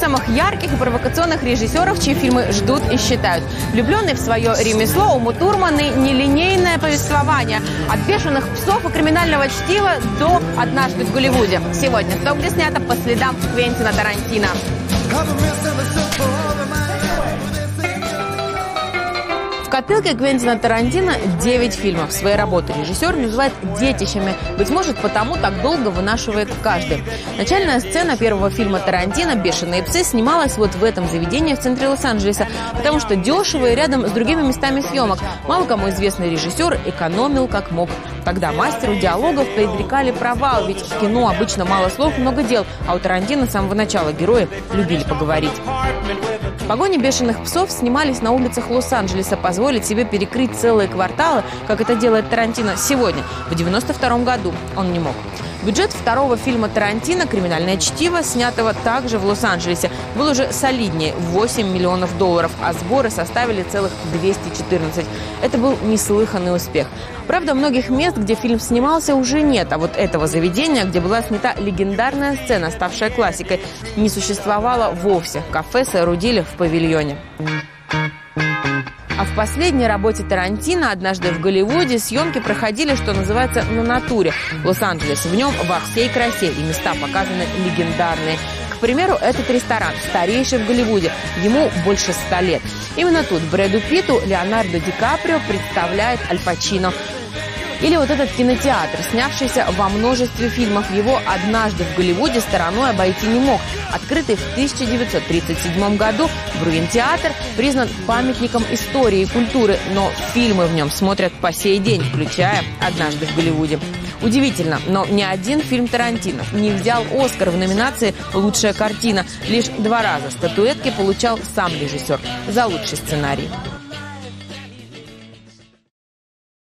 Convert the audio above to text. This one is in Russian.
самых ярких и провокационных режиссеров, чьи фильмы ждут и считают. Влюбленный в свое ремесло, Уму Турманы нелинейное повествование. От бешеных псов и криминального чтива до «Однажды в Голливуде». Сегодня то, где снято по следам Квентина Тарантино. В котелке Квентина Тарантино 9 фильмов. Свои работы режиссер называет детищами. Быть может, потому так долго вынашивает каждый. Начальная сцена первого фильма Тарантино «Бешеные псы» снималась вот в этом заведении в центре Лос-Анджелеса, потому что дешево и рядом с другими местами съемок. Мало кому известный режиссер экономил как мог. Тогда мастеру диалогов предрекали провал, ведь в кино обычно мало слов, много дел, а у Тарантино с самого начала герои любили поговорить. Погони бешеных псов снимались на улицах Лос-Анджелеса. Позволить себе перекрыть целые кварталы, как это делает Тарантино сегодня, в 92 году он не мог. Бюджет второго фильма Тарантино «Криминальное чтиво», снятого также в Лос-Анджелесе, был уже солиднее – 8 миллионов долларов, а сборы составили целых 214. Это был неслыханный успех. Правда, многих мест, где фильм снимался, уже нет, а вот этого заведения, где была снята легендарная сцена, ставшая классикой, не существовало вовсе. Кафе соорудили в павильоне. А в последней работе Тарантино «Однажды в Голливуде» съемки проходили, что называется, на натуре. Лос-Анджелес в нем во всей красе, и места показаны легендарные. К примеру, этот ресторан, старейший в Голливуде, ему больше ста лет. Именно тут Брэду Питу Леонардо Ди Каприо представляет Аль Пачино. Или вот этот кинотеатр, снявшийся во множестве фильмов, его однажды в Голливуде стороной обойти не мог. Открытый в 1937 году Бруин-театр признан памятником истории и культуры, но фильмы в нем смотрят по сей день, включая «Однажды в Голливуде». Удивительно, но ни один фильм Тарантино не взял «Оскар» в номинации «Лучшая картина». Лишь два раза статуэтки получал сам режиссер за лучший сценарий.